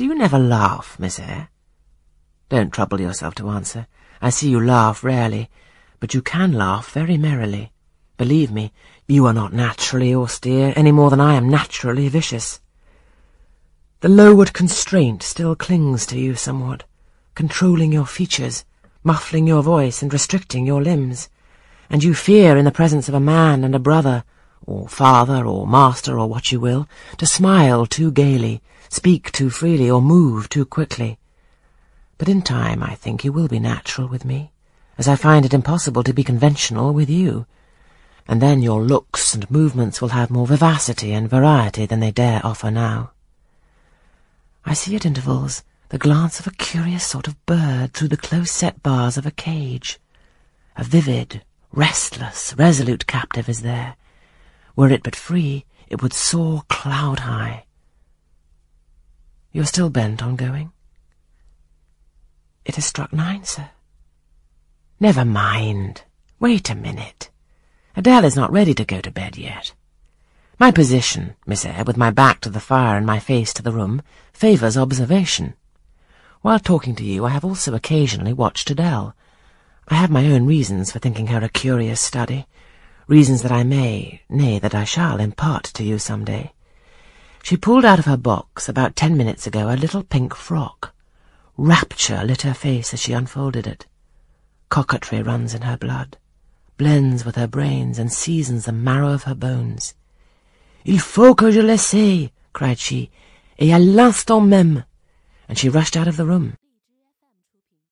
Do you never laugh, Miss Eyre? Don't trouble yourself to answer. I see you laugh rarely, but you can laugh very merrily. Believe me, you are not naturally austere any more than I am naturally vicious. The Lowood constraint still clings to you somewhat, controlling your features, muffling your voice and restricting your limbs, and you fear in the presence of a man and a brother, or father or master or what you will, to smile too gaily, speak too freely, or move too quickly. But in time I think you will be natural with me, as I find it impossible to be conventional with you and then your looks and movements will have more vivacity and variety than they dare offer now. I see at intervals the glance of a curious sort of bird through the close-set bars of a cage. A vivid, restless, resolute captive is there. Were it but free, it would soar cloud-high. You're still bent on going? It has struck nine, sir. Never mind. Wait a minute. Adele is not ready to go to bed yet. My position, Miss Eyre, with my back to the fire and my face to the room, favours observation. While talking to you, I have also occasionally watched Adele. I have my own reasons for thinking her a curious study, reasons that I may, nay, that I shall impart to you some day. She pulled out of her box about ten minutes ago a little pink frock. Rapture lit her face as she unfolded it. Coquetry runs in her blood blends with her brains and seasons the marrow of her bones. Il faut que je l'essaye, cried she, et à l'instant même, and she rushed out of the room.